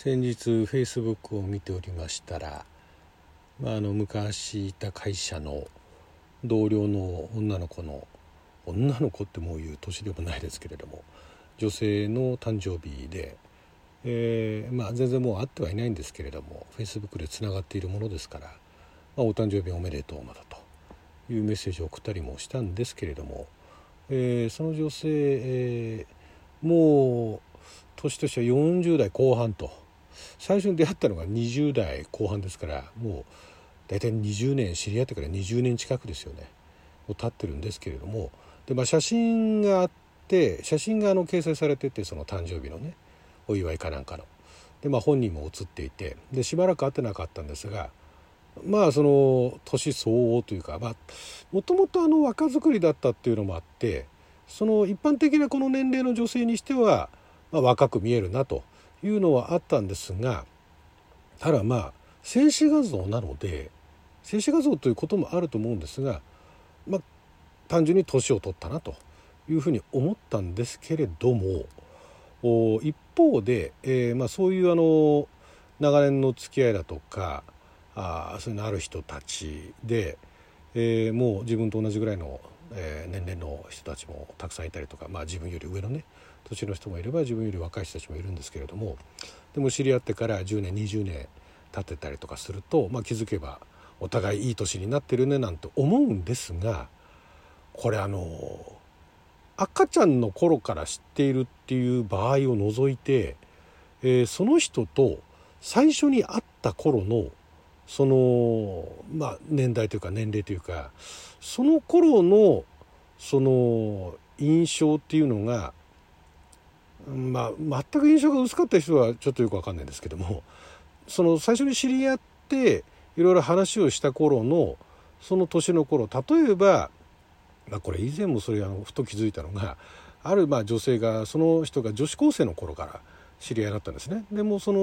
先日フェイスブックを見ておりましたら、まあ、あの昔いた会社の同僚の女の子の女の子ってもういう年でもないですけれども女性の誕生日で、えー、まあ、全然もう会ってはいないんですけれどもフェイスブックでつながっているものですから、まあ、お誕生日おめでとうまだというメッセージを送ったりもしたんですけれども、えー、その女性、えー、もう年としては40代後半と。最初に出会ったのが20代後半ですからもう大体20年知り合ってから20年近くですよね。を経ってるんですけれども。で、まあ、写真があって写真があの掲載されててその誕生日のねお祝いかなんかの。でまあ本人も写っていて。でしばらく会ってなかったんですがまあその年相応というかまあもともとあの若作りだったっていうのもあってその一般的なこの年齢の女性にしては、まあ、若く見えるなと。いうのはあったんですがただまあ静止画像なので静止画像ということもあると思うんですが、まあ、単純に年を取ったなというふうに思ったんですけれども一方で、えー、まあ、そういうあの長年の付き合いだとかあそういうのある人たちで、えー、もう自分と同じぐらいの、えー、年齢の人たちもたくさんいたりとか、まあ、自分より上のね年の人もいれば自分より若い人たちもいるんですけれどもでも知り合ってから10年20年経ってたりとかすると、まあ、気づけばお互いいい年になってるねなんて思うんですがこれあの赤ちゃんの頃から知っているっていう場合を除いて、えー、その人と最初に会った頃のそのまあ年代というか年齢というかその頃のその印象っていうのがまあ、全く印象が薄かった人はちょっとよく分かんないんですけどもその最初に知り合っていろいろ話をした頃のその年の頃例えば、まあ、これ以前もそれあのふと気づいたのがあるまあ女性がその人が女子高生の頃から知り合いだったんですね。でもその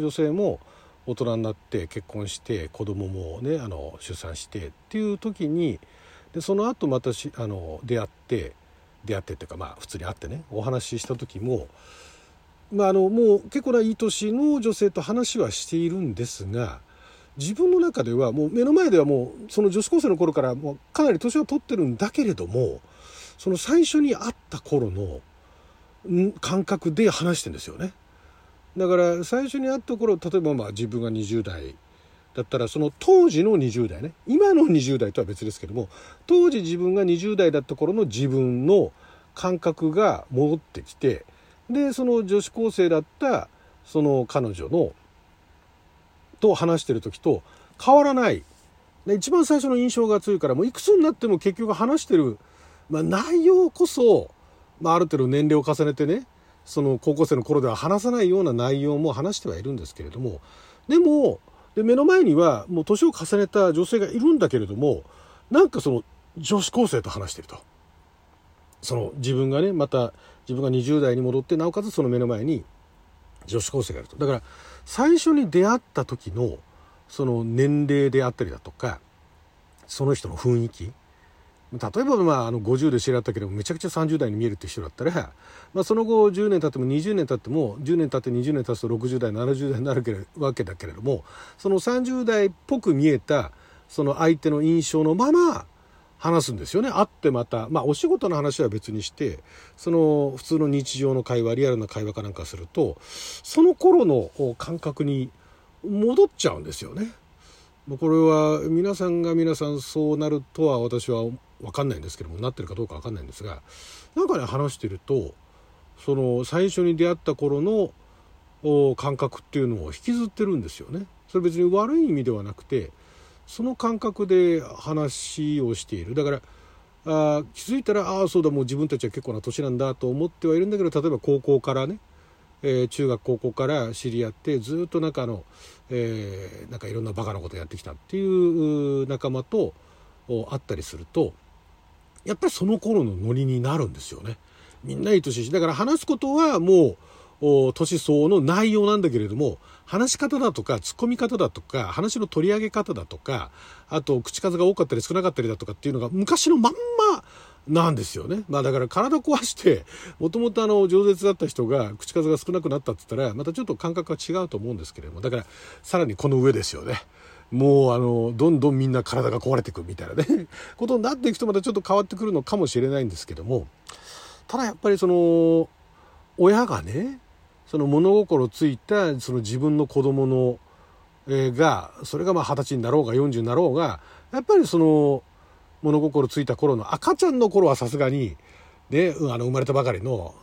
女性も大人になって結婚して子供もねあの出産してっていう時にでその後またしあの出会って出会ってっていうかまあ普通に会ってねお話しした時も、まあ、あのもう結構ないい年の女性と話はしているんですが自分の中ではもう目の前ではもうその女子高生の頃からもうかなり年を取ってるんだけれどもその最初に会った頃の感覚で話してんですよね。だから最初に会った頃例えばまあ自分が20代だったらその当時の20代ね。今の20代とは別ですけども当時自分が20代だった頃の自分の感覚が戻ってきてでその女子高生だったその彼女のと話してる時と変わらない。一番最初の印象が強いからもういくつになっても結局話してる、まあ、内容こそ、まあ、ある程度年齢を重ねてねその高校生の頃では話さないような内容も話してはいるんですけれどもでもで目の前にはもう年を重ねた女性がいるんだけれどもなんかその女子高生と話してると。その自分がねまた自分が20代に戻ってなおかつその目の前に女子高生がいると。だから最初に出会った時のその年齢であったりだとかその人の雰囲気例えば、まあ、あの50で知り合ったけどめちゃくちゃ30代に見えるって人だったら、まあ、その後10年経っても20年経っても10年経って20年経つと60代70代になるわけだけれどもその30代っぽく見えたその相手の印象のまま話すんですよね会ってまたまあお仕事の話は別にしてその普通の日常の会話リアルな会話かなんかするとその頃の感覚に戻っちゃうんですよね。これは皆さんが皆さんそうなるとは私は分かんないんですけどもなってるかどうか分かんないんですがなんかね話してるとその最初に出会った頃の感覚っていうのを引きずってるんですよね。それ別に悪い意味ではなくてその感覚で話をしているだからあ気づいたらああそうだもう自分たちは結構な年なんだと思ってはいるんだけど例えば高校からね、えー、中学高校から知り合ってずっとなんかの、えー、なんかいろんなバカなことやってきたっていう仲間と会ったりするとやっぱりその頃のノリになるんですよね。みんないい年だから話すことはもう年相応の内容なんだけれども話し方だとか突っ込み方だとか話の取り上げ方だとかあと口数が多かったり少なかったりだとかっていうのが昔のまんまなんですよね。まあだから体壊して、もともとあの、饒舌だった人が口数が少なくなったって言ったら、またちょっと感覚が違うと思うんですけれども、だからさらにこの上ですよね。もうあの、どんどんみんな体が壊れていくみたいなね、ことになっていくとまたちょっと変わってくるのかもしれないんですけども、ただやっぱりその、親がね、その物心ついたその自分の子供の、えー、が、それがまあ二十歳になろうが40になろうが、やっぱりその、物心ついた頃の赤ちゃんの頃はさすがに、ね、あの生まれたばかりの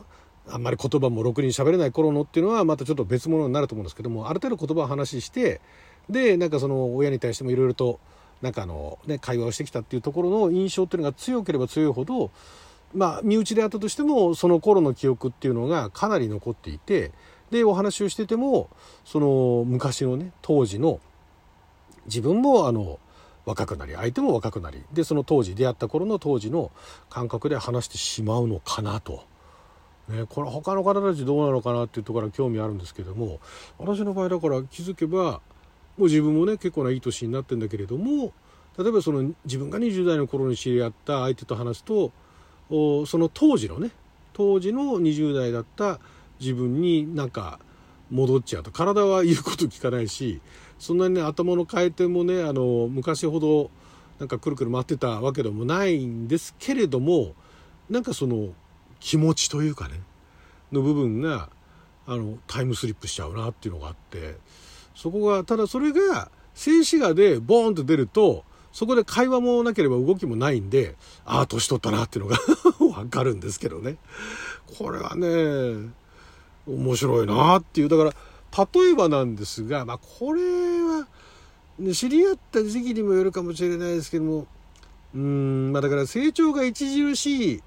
あんまり言葉もろくに喋れない頃のっていうのはまたちょっと別物になると思うんですけどもある程度言葉を話してでなんかその親に対してもいろいろとなんかあの、ね、会話をしてきたっていうところの印象っていうのが強ければ強いほどまあ身内であったとしてもその頃の記憶っていうのがかなり残っていてでお話をしててもその昔のね当時の自分もあの若くなり相手も若くなりでその当時出会った頃の当時の感覚で話してしまうのかなと。ね、これ他の方たちどうなのかなっていうところから興味あるんですけども私の場合だから気づけばもう自分もね結構ないい年になってんだけれども例えばその自分が20代の頃に知り合った相手と話すとその当時のね当時の20代だった自分になんか戻っちゃうと体は言うこと聞かないしそんなにね頭の回転もねあの昔ほどなんかくるくる回ってたわけでもないんですけれどもなんかその気持ちというかねの部分があのタイムスリップしちゃうなっていうのがあってそこがただそれが静止画でボーンと出るとそこで会話もなければ動きもないんでああ年取ったなっていうのが 分かるんですけどね。これはね面白いなっていう。だから例えばなんですが、まあ、これは、ね、知り合った時期にもよるかもしれないですけどもうん、まあ、だから成長が著しい、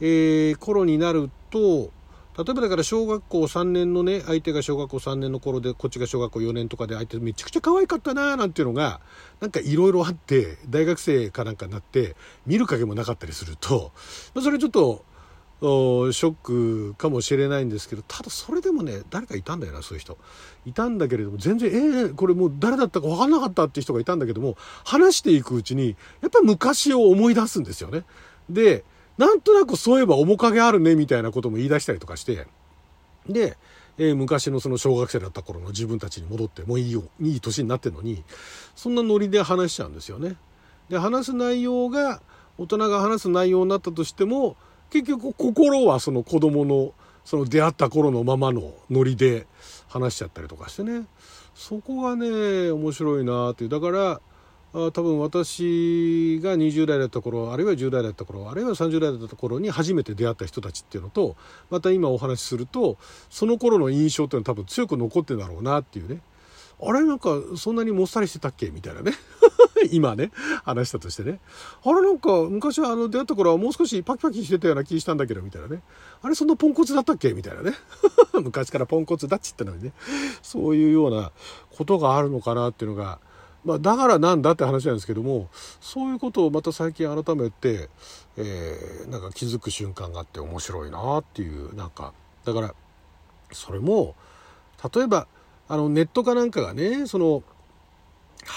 えー、頃になると例えばだから小学校3年のね相手が小学校3年の頃でこっちが小学校4年とかで相手めちゃくちゃ可愛かったななんていうのがなんかいろいろあって大学生かなんかになって見る影もなかったりすると、それちょっとショックかもしれないんですけどただそれでもね誰かいたんだよなそういう人。いたんだけれども全然え、これもう誰だったか分かんなかったっていう人がいたんだけども話していくうちにやっぱり昔を思い出すんですよねでなんとなくそういえば面影あるねみたいなことも言い出したりとかして。で、えー、昔のその小学生だった頃の自分たちに戻ってもういいよいい年になってるのにそんなノリで話しちゃうんですよね。で話す内容が大人が話す内容になったとしても結局心はその子供のその出会った頃のままのノリで話しちゃったりとかしてね。そこがね面白いなっていう。だから多分私が20代だった頃あるいは10代だった頃あるいは30代だった頃に初めて出会った人たちっていうのとまた今お話しするとその頃の印象っていうのは多分強く残ってるんだろうなっていうねあれ？なんかそんなにもっさりしてたっけ？みたいなね 今ね、話したとしてね。あれ？なんか、昔はあの出会った頃はもう少しパキパキしてたような気したんだけど、みたいなね。あれ？そんなポンコツだったっけ？みたいなね。昔からポンコツだっちってのにね。そういうようなことがあるのかなっていうのが、まあ、だからなんだって話なんですけども、そういうことをまた最近改めて、えー、なんか気づく瞬間があって面白いなっていう、なんか、だから、それも、例えば、あの、ネットかなんかがね、その、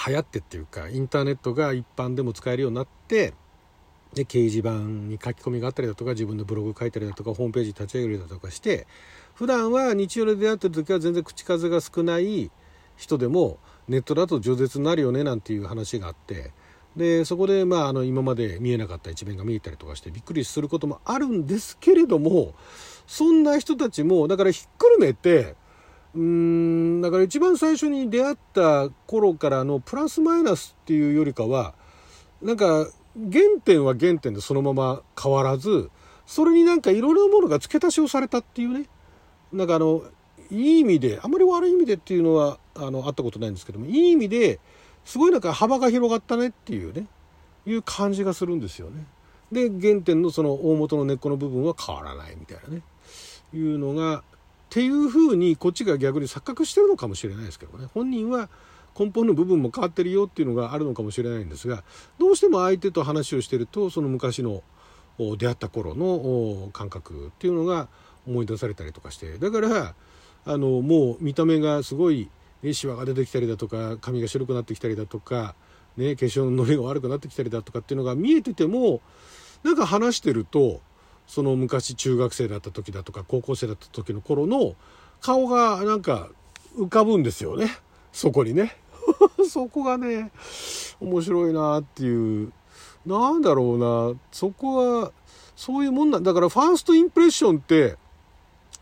流行ってっていうかインターネットが一般でも使えるようになってで掲示板に書き込みがあったりだとか自分のブログ書いたりだとかホームページ立ち上げるだとかして普段は日常で出会ってる時は全然口数が少ない人でもネットだと饒舌になるよねなんていう話があってでそこでまああの今まで見えなかった一面が見えたりとかしてびっくりすることもあるんですけれどもそんな人たちもだからひっくるめてうーんだから一番最初に出会った頃からのプラスマイナスっていうよりかはなんか原点は原点でそのまま変わらずそれになんかいろいろなものが付け足しをされたっていうね。なんかあのいい意味であまり悪い意味でっていうのはあのあったことないんですけどもいい意味ですごいなんか幅が広がったねっていうねいう感じがするんですよね。で原点のその大元の根っこの部分は変わらないみたいなね。いうのがっていうふうにこっちが逆に錯覚してるのかもしれないですけどね。本人は根本の部分も変わってるよっていうのがあるのかもしれないんですがどうしても相手と話をしてるとその昔の出会った頃の感覚っていうのが思い出されたりとかして。だからあのもう見た目がすごい、シワが出てきたりだとか髪が白くなってきたりだとか、ね、化粧のノリが悪くなってきたりだとかっていうのが見えててもなんか話してるとその昔中学生だった時だとか高校生だった時の頃の顔がなんか浮かぶんですよね。そこにね。そこがね面白いなっていう。なんだろうな。そこはそういうもんなんだからファーストインプレッションって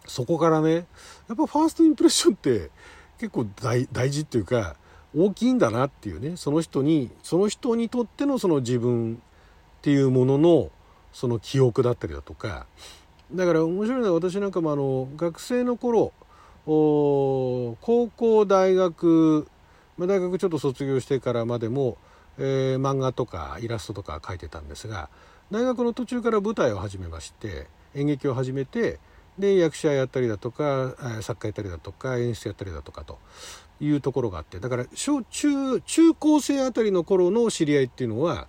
そこからねやっぱファーストインプレッションって結構大事っていうか大きいんだなっていうね。その人にその人にとってのその自分っていうもののその記憶だったりだとか。だから面白いのは私なんかもあの学生の頃高校大学、まあ、大学ちょっと卒業してからまでも、えー、漫画とかイラストとか描いてたんですが大学の途中から舞台を始めまして演劇を始めてで役者やったりだとか作家やったりだとか演出やったりだとかというところがあってだから小中中高生あたりの頃の知り合いっていうのは、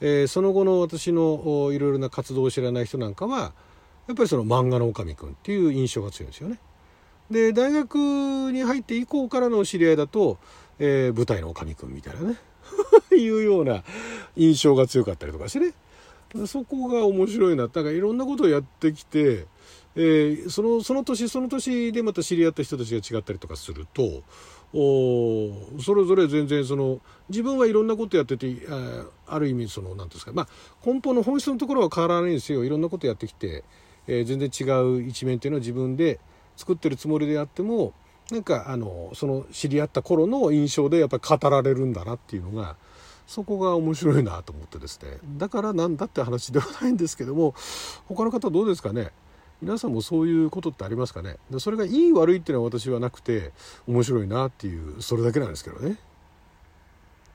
えー、その後の私のいろいろな活動を知らない人なんかはやっぱりその漫画の女将くんっていう印象が強いんですよね。で大学に入って以降からの知り合いだと、えー、舞台の女将くんみたいなね いうような印象が強かったりとかしてねそこが面白いな。だからいろんなことをやってきてえー、そのその年その年でまた知り合った人たちが違ったりとかするとおそれぞれ全然その自分はいろんなことやっててあある意味その何ですかまあ根本の本質のところは変わらないんですよ。いろんなことやってきて、えー、全然違う一面っていうのは自分で作ってるつもりであってもなんかあのその知り合った頃の印象でやっぱり語られるんだなっていうのがそこが面白いなと思ってですね。だからなんだって話ではないんですけども他の方どうですかね？皆さんもそういうことってありますかね？それがいい悪いっていうのは私はなくて面白いなっていうそれだけなんですけどね。